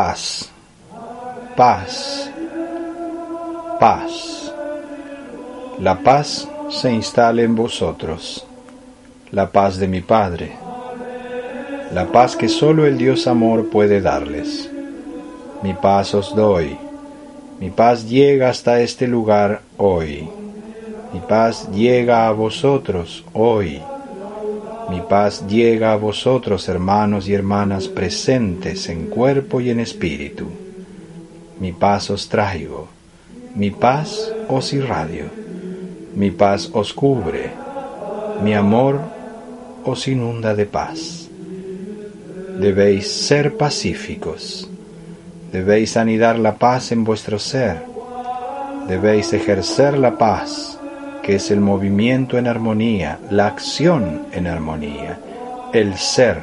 paz, paz, paz. La paz se instale en vosotros, la paz de mi Padre, la paz que solo el Dios amor puede darles. Mi paz os doy, mi paz llega hasta este lugar hoy, mi paz llega a vosotros hoy. Mi paz llega a vosotros, hermanos y hermanas presentes en cuerpo y en espíritu. Mi paz os traigo, mi paz os irradio, mi paz os cubre, mi amor os inunda de paz. Debéis ser pacíficos, debéis anidar la paz en vuestro ser, debéis ejercer la paz es el movimiento en armonía, la acción en armonía, el ser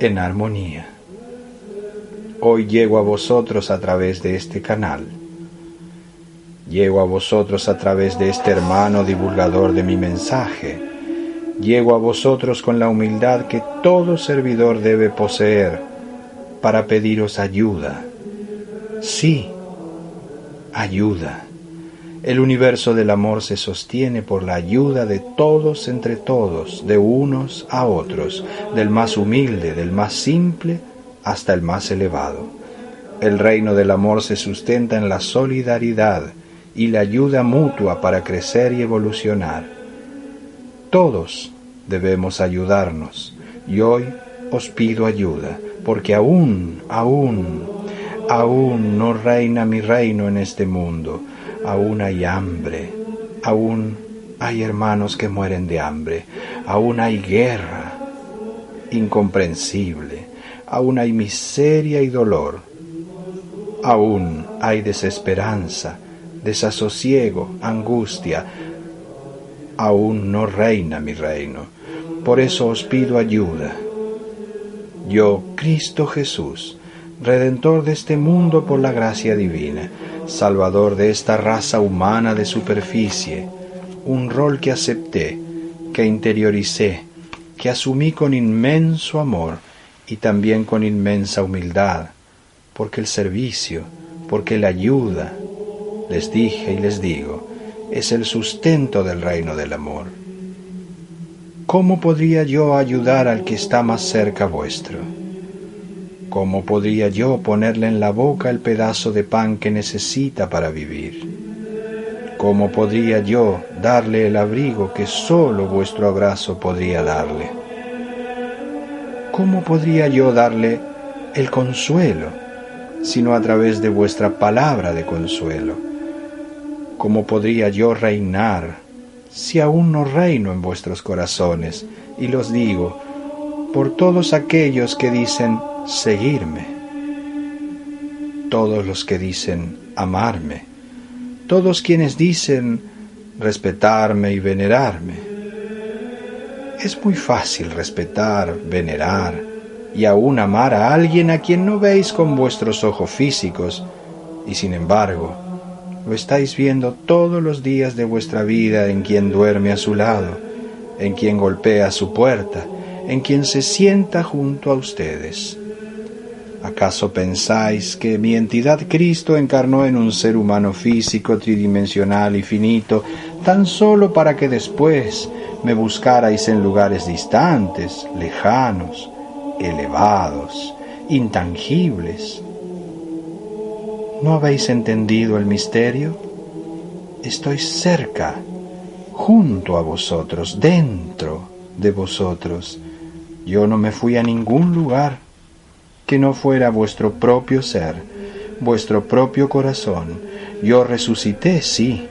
en armonía. Hoy llego a vosotros a través de este canal. Llego a vosotros a través de este hermano divulgador de mi mensaje. Llego a vosotros con la humildad que todo servidor debe poseer para pediros ayuda. Sí, ayuda el universo del amor se sostiene por la ayuda de todos entre todos, de unos a otros, del más humilde, del más simple, hasta el más elevado. El reino del amor se sustenta en la solidaridad y la ayuda mutua para crecer y evolucionar. Todos debemos ayudarnos y hoy os pido ayuda, porque aún, aún, aún no reina mi reino en este mundo aún hay hambre, aún hay hermanos que mueren de hambre, aún hay guerra incomprensible, aún hay miseria y dolor, aún hay desesperanza, desasosiego, angustia, aún no reina mi reino. Por eso os pido ayuda. Yo, Cristo Jesús, Redentor de este mundo por la gracia divina, salvador de esta raza humana de superficie, un rol que acepté, que interioricé, que asumí con inmenso amor y también con inmensa humildad, porque el servicio, porque la ayuda, les dije y les digo, es el sustento del reino del amor. ¿Cómo podría yo ayudar al que está más cerca vuestro? ¿Cómo podría yo ponerle en la boca el pedazo de pan que necesita para vivir? ¿Cómo podría yo darle el abrigo que solo vuestro abrazo podría darle? ¿Cómo podría yo darle el consuelo, sino a través de vuestra palabra de consuelo? ¿Cómo podría yo reinar si aún no reino en vuestros corazones? Y los digo, por todos aquellos que dicen, seguirme, todos los que dicen amarme, todos quienes dicen respetarme y venerarme. Es muy fácil respetar, venerar y aún amar a alguien a quien no veis con vuestros ojos físicos y sin embargo lo estáis viendo todos los días de vuestra vida en quien duerme a su lado, en quien golpea su puerta, en quien se sienta junto a ustedes. ¿Acaso pensáis que mi entidad Cristo encarnó en un ser humano físico, tridimensional y finito, tan solo para que después me buscarais en lugares distantes, lejanos, elevados, intangibles? ¿No habéis entendido el misterio? Estoy cerca, junto a vosotros, dentro de vosotros. Yo no me fui a ningún lugar que no fuera vuestro propio ser, vuestro propio corazón. Yo resucité, sí,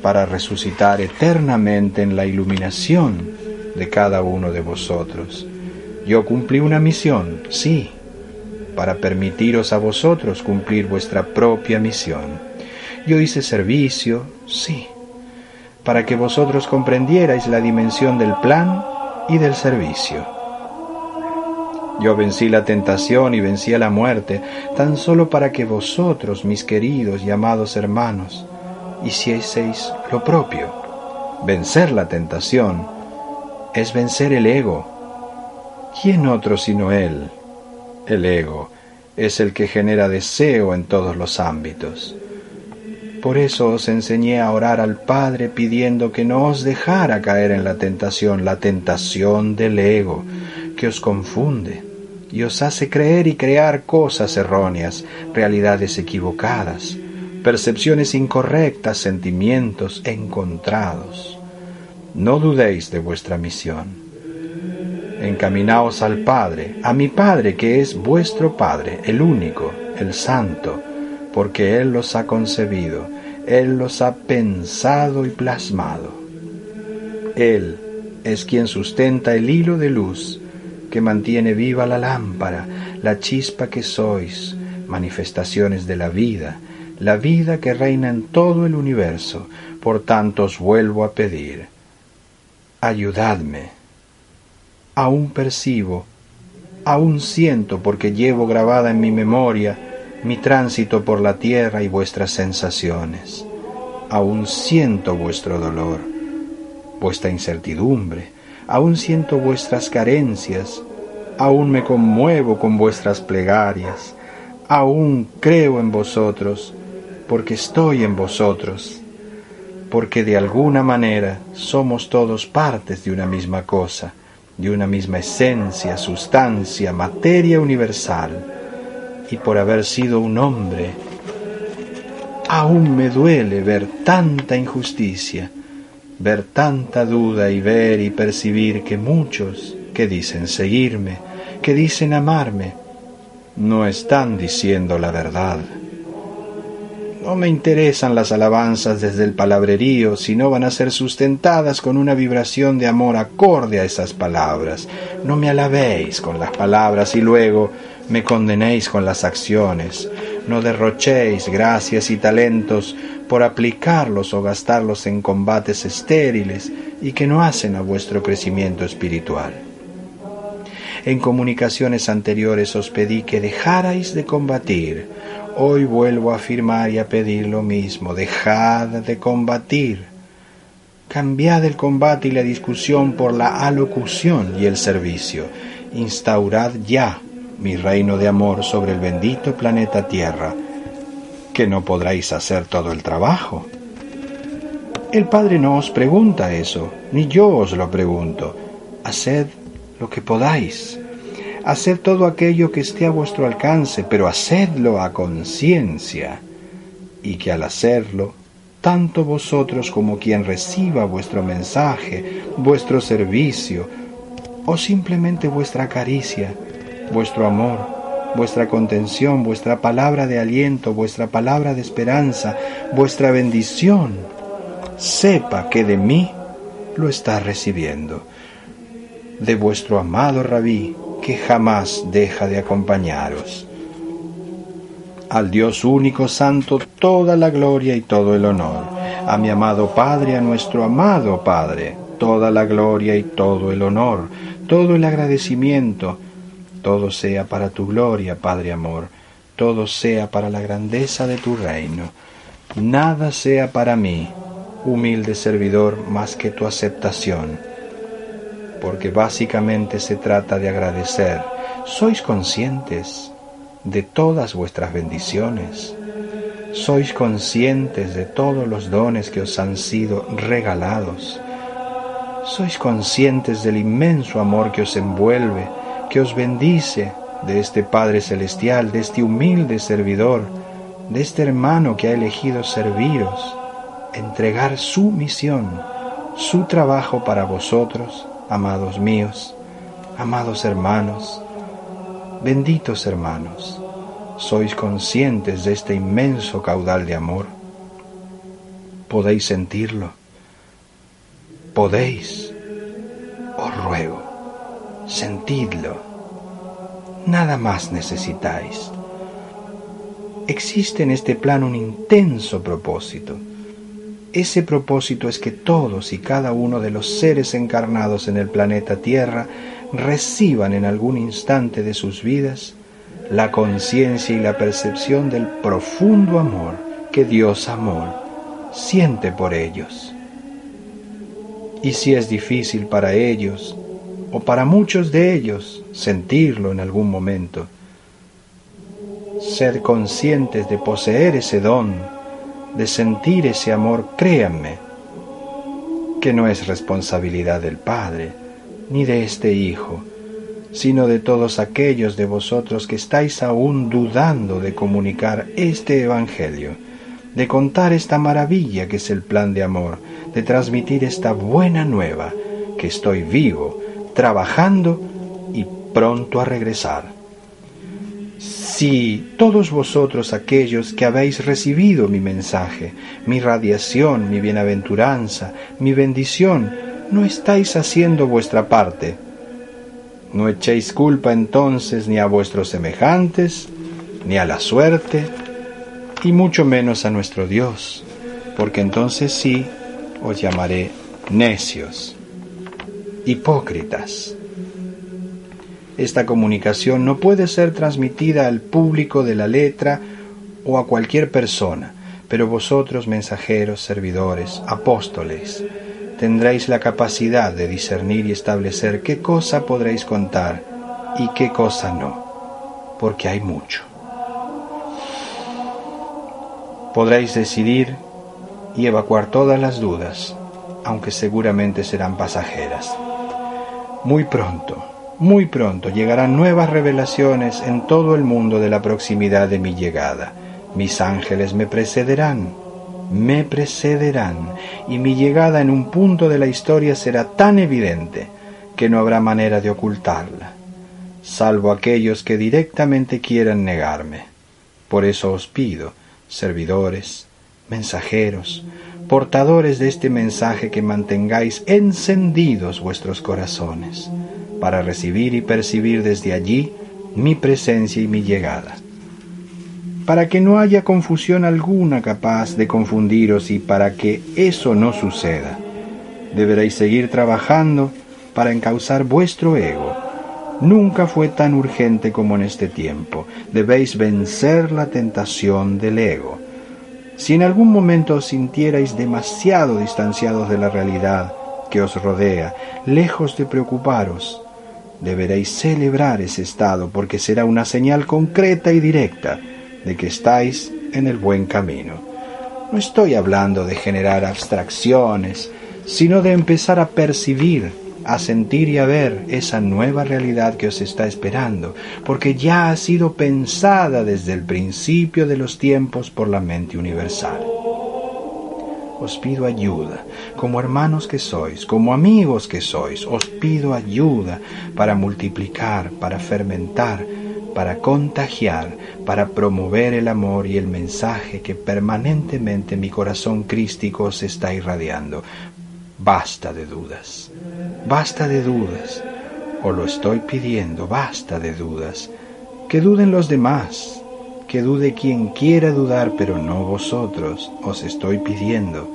para resucitar eternamente en la iluminación de cada uno de vosotros. Yo cumplí una misión, sí, para permitiros a vosotros cumplir vuestra propia misión. Yo hice servicio, sí, para que vosotros comprendierais la dimensión del plan y del servicio. Yo vencí la tentación y vencí a la muerte, tan solo para que vosotros, mis queridos y amados hermanos, hicieseis lo propio. Vencer la tentación es vencer el ego. ¿Quién otro sino Él? El ego, es el que genera deseo en todos los ámbitos. Por eso os enseñé a orar al Padre pidiendo que no os dejara caer en la tentación, la tentación del ego, que os confunde y os hace creer y crear cosas erróneas, realidades equivocadas, percepciones incorrectas, sentimientos encontrados. No dudéis de vuestra misión encaminaos al Padre, a mi Padre que es vuestro Padre, el único, el Santo, porque Él los ha concebido, Él los ha pensado y plasmado. Él es quien sustenta el hilo de luz que mantiene viva la lámpara, la chispa que sois, manifestaciones de la vida, la vida que reina en todo el universo. Por tanto os vuelvo a pedir, ayudadme aún percibo, aún siento porque llevo grabada en mi memoria mi tránsito por la tierra y vuestras sensaciones. Aún siento vuestro dolor, vuestra incertidumbre, aún siento vuestras carencias, aún me conmuevo con vuestras plegarias, aún creo en vosotros, porque estoy en vosotros, porque de alguna manera somos todos partes de una misma cosa de una misma esencia, sustancia, materia universal, y por haber sido un hombre, aún me duele ver tanta injusticia, ver tanta duda y ver y percibir que muchos que dicen seguirme, que dicen amarme, no están diciendo la verdad. No me interesan las alabanzas desde el palabrerío, sino van a ser sustentadas con una vibración de amor acorde a esas palabras. No me alabéis con las palabras y luego me condenéis con las acciones. No derrochéis gracias y talentos por aplicarlos o gastarlos en combates estériles y que no hacen a vuestro crecimiento espiritual. En comunicaciones anteriores os pedí que dejarais de combatir, Hoy vuelvo a afirmar y a pedir lo mismo. Dejad de combatir. Cambiad el combate y la discusión por la alocución y el servicio. Instaurad ya mi reino de amor sobre el bendito planeta Tierra, que no podréis hacer todo el trabajo. El Padre no os pregunta eso, ni yo os lo pregunto. Haced lo que podáis Haced todo aquello que esté a vuestro alcance, pero hacedlo a conciencia, y que al hacerlo, tanto vosotros como quien reciba vuestro mensaje, vuestro servicio, o simplemente vuestra caricia, vuestro amor, vuestra contención, vuestra palabra de aliento, vuestra palabra de esperanza, vuestra bendición, sepa que de mí lo está recibiendo, de vuestro amado rabí, que jamás deja de acompañaros. Al Dios único santo toda la gloria y todo el honor. A mi amado Padre, a nuestro amado Padre, toda la gloria y todo el honor, todo el agradecimiento, todo sea para tu gloria, Padre amor, todo sea para la grandeza de tu reino. Nada sea para mí, humilde servidor, más que tu aceptación porque básicamente se trata de agradecer. ¿Sois conscientes de todas vuestras bendiciones? ¿Sois conscientes de todos los dones que os han sido regalados? ¿Sois conscientes del inmenso amor que os envuelve, que os bendice de este Padre Celestial, de este humilde servidor, de este hermano que ha elegido serviros, entregar su misión, su trabajo para vosotros amados míos, amados hermanos, benditos hermanos, sois conscientes de este inmenso caudal de amor. ¿Podéis sentirlo? ¿Podéis? Os ruego, sentidlo. Nada más necesitáis. Existe en este plano un intenso propósito ese propósito es que todos y cada uno de los seres encarnados en el planeta Tierra reciban en algún instante de sus vidas la conciencia y la percepción del profundo amor que Dios amor siente por ellos. Y si es difícil para ellos, o para muchos de ellos, sentirlo en algún momento, Sed conscientes de poseer ese don, de sentir ese amor, créanme, que no es responsabilidad del Padre, ni de este Hijo, sino de todos aquellos de vosotros que estáis aún dudando de comunicar este Evangelio, de contar esta maravilla que es el plan de amor, de transmitir esta buena nueva, que estoy vivo, trabajando y pronto a regresar. Si todos vosotros aquellos que habéis recibido mi mensaje, mi radiación, mi bienaventuranza, mi bendición, no estáis haciendo vuestra parte, no echéis culpa entonces ni a vuestros semejantes, ni a la suerte, y mucho menos a nuestro Dios, porque entonces sí os llamaré necios, hipócritas. Esta comunicación no puede ser transmitida al público de la letra o a cualquier persona, pero vosotros, mensajeros, servidores, apóstoles, tendréis la capacidad de discernir y establecer qué cosa podréis contar y qué cosa no, porque hay mucho. Podréis decidir y evacuar todas las dudas, aunque seguramente serán pasajeras. Muy pronto, muy pronto llegarán nuevas revelaciones en todo el mundo de la proximidad de mi llegada. Mis ángeles me precederán, me precederán, y mi llegada en un punto de la historia será tan evidente que no habrá manera de ocultarla, salvo aquellos que directamente quieran negarme. Por eso os pido, servidores, mensajeros, portadores de este mensaje, que mantengáis encendidos vuestros corazones para recibir y percibir desde allí mi presencia y mi llegada. Para que no haya confusión alguna capaz de confundiros y para que eso no suceda, deberéis seguir trabajando para encauzar vuestro ego. Nunca fue tan urgente como en este tiempo. Debéis vencer la tentación del ego. Si en algún momento os sintierais demasiado distanciados de la realidad que os rodea, lejos de preocuparos, deberéis celebrar ese estado porque será una señal concreta y directa de que estáis en el buen camino. No estoy hablando de generar abstracciones, sino de empezar a percibir, a sentir y a ver esa nueva realidad que os está esperando, porque ya ha sido pensada desde el principio de los tiempos por la mente universal os pido ayuda, como hermanos que sois, como amigos que sois, os pido ayuda para multiplicar, para fermentar, para contagiar, para promover el amor y el mensaje que permanentemente mi corazón crístico os está irradiando. Basta de dudas, basta de dudas, os lo estoy pidiendo, basta de dudas, que duden los demás, que dude quien quiera dudar, pero no vosotros, os estoy pidiendo.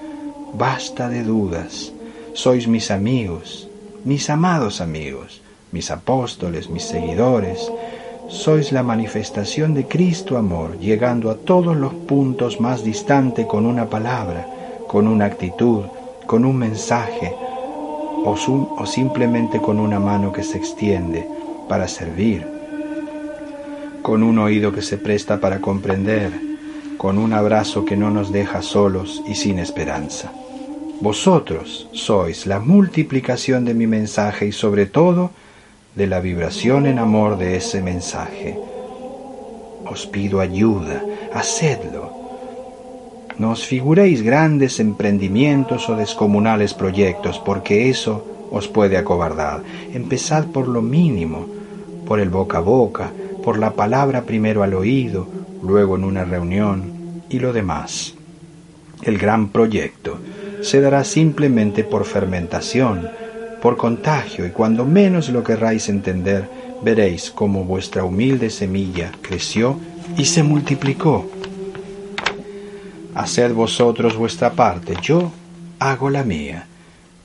Basta de dudas, sois mis amigos, mis amados amigos, mis apóstoles, mis seguidores, sois la manifestación de Cristo amor, llegando a todos los puntos más distantes con una palabra, con una actitud, con un mensaje, o, o simplemente con una mano que se extiende para servir con un oído que se presta para comprender, con un abrazo que no nos deja solos y sin esperanza. Vosotros sois la multiplicación de mi mensaje y sobre todo de la vibración en amor de ese mensaje. Os pido ayuda, hacedlo. No os figuréis grandes emprendimientos o descomunales proyectos, porque eso os puede acobardar. Empezad por lo mínimo, por el boca a boca, por la palabra primero al oído, luego en una reunión y lo demás. El gran proyecto se dará simplemente por fermentación, por contagio, y cuando menos lo querráis entender, veréis cómo vuestra humilde semilla creció y se multiplicó. Haced vosotros vuestra parte, yo hago la mía,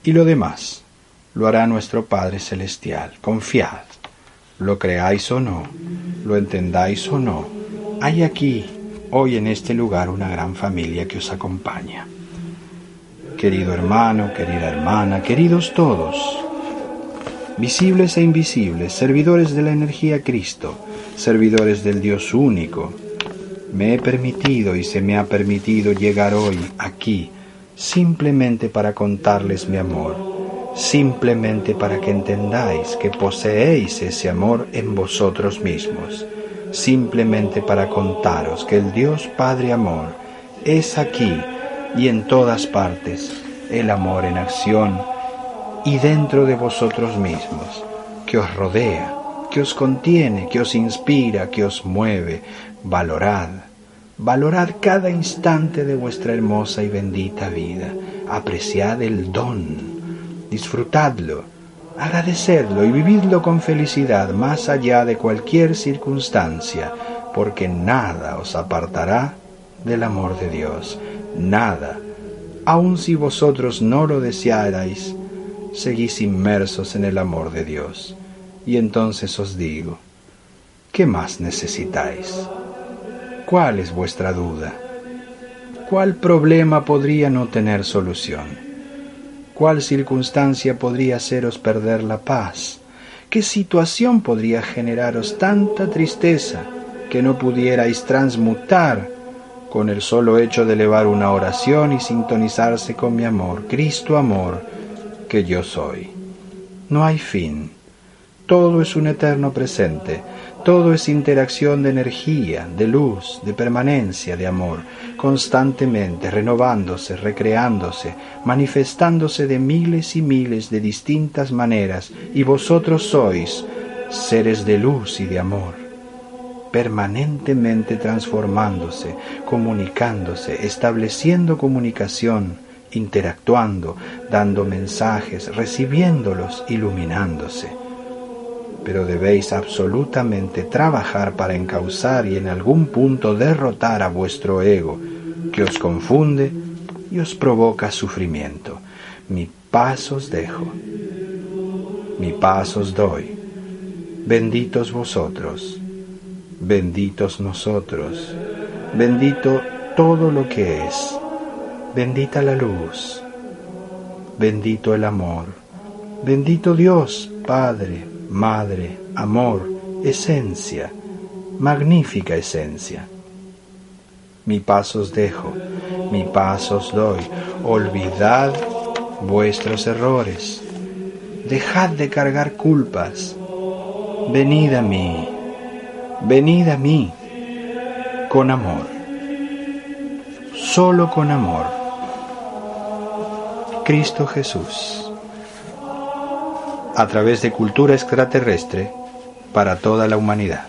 y lo demás lo hará nuestro Padre Celestial. Confiad lo creáis o no, lo entendáis o no, hay aquí, hoy en este lugar, una gran familia que os acompaña. Querido hermano, querida hermana, queridos todos, visibles e invisibles, servidores de la energía Cristo, servidores del Dios único, Me he permitido y se me ha permitido llegar hoy aquí simplemente para contarles mi amor, simplemente para que entendáis que poseéis ese amor en vosotros mismos, simplemente para contaros que el Dios Padre Amor es aquí y en todas partes, el amor en acción y dentro de vosotros mismos, que os rodea, que os contiene, que os inspira, que os mueve, valorad, valorad cada instante de vuestra hermosa y bendita vida, apreciad el don, disfrutadlo, agradecedlo y vividlo con felicidad más allá de cualquier circunstancia, porque nada os apartará del amor de Dios, nada, aun si vosotros no lo desearais, seguís inmersos en el amor de Dios. Y entonces os digo, ¿qué más necesitáis? ¿Cuál es vuestra duda? ¿Cuál problema podría no tener solución? ¿Cuál circunstancia podría haceros perder la paz? ¿Qué situación podría generaros tanta tristeza que no pudierais transmutar con el solo hecho de elevar una oración y sintonizarse con mi amor, Cristo amor, que yo soy. No hay fin. Todo es un eterno presente. Todo es interacción de energía, de luz, de permanencia, de amor, constantemente renovándose, recreándose, manifestándose de miles y miles de distintas maneras, y vosotros sois seres de luz y de amor permanentemente transformándose, comunicándose, estableciendo comunicación, interactuando, dando mensajes, recibiéndolos, iluminándose. Pero debéis absolutamente trabajar para encauzar y en algún punto derrotar a vuestro ego, que os confunde y os provoca sufrimiento. Mi paz os dejo, mi paz os doy. Benditos vosotros benditos nosotros, bendito todo lo que es, bendita la luz, bendito el amor, bendito Dios, Padre, Madre, amor, esencia, magnífica esencia. Mi paz os dejo, mi paz os doy, olvidad vuestros errores, dejad de cargar culpas, venid a mí venid a mí con amor, solo con amor. Cristo Jesús, a través de cultura extraterrestre para toda la humanidad.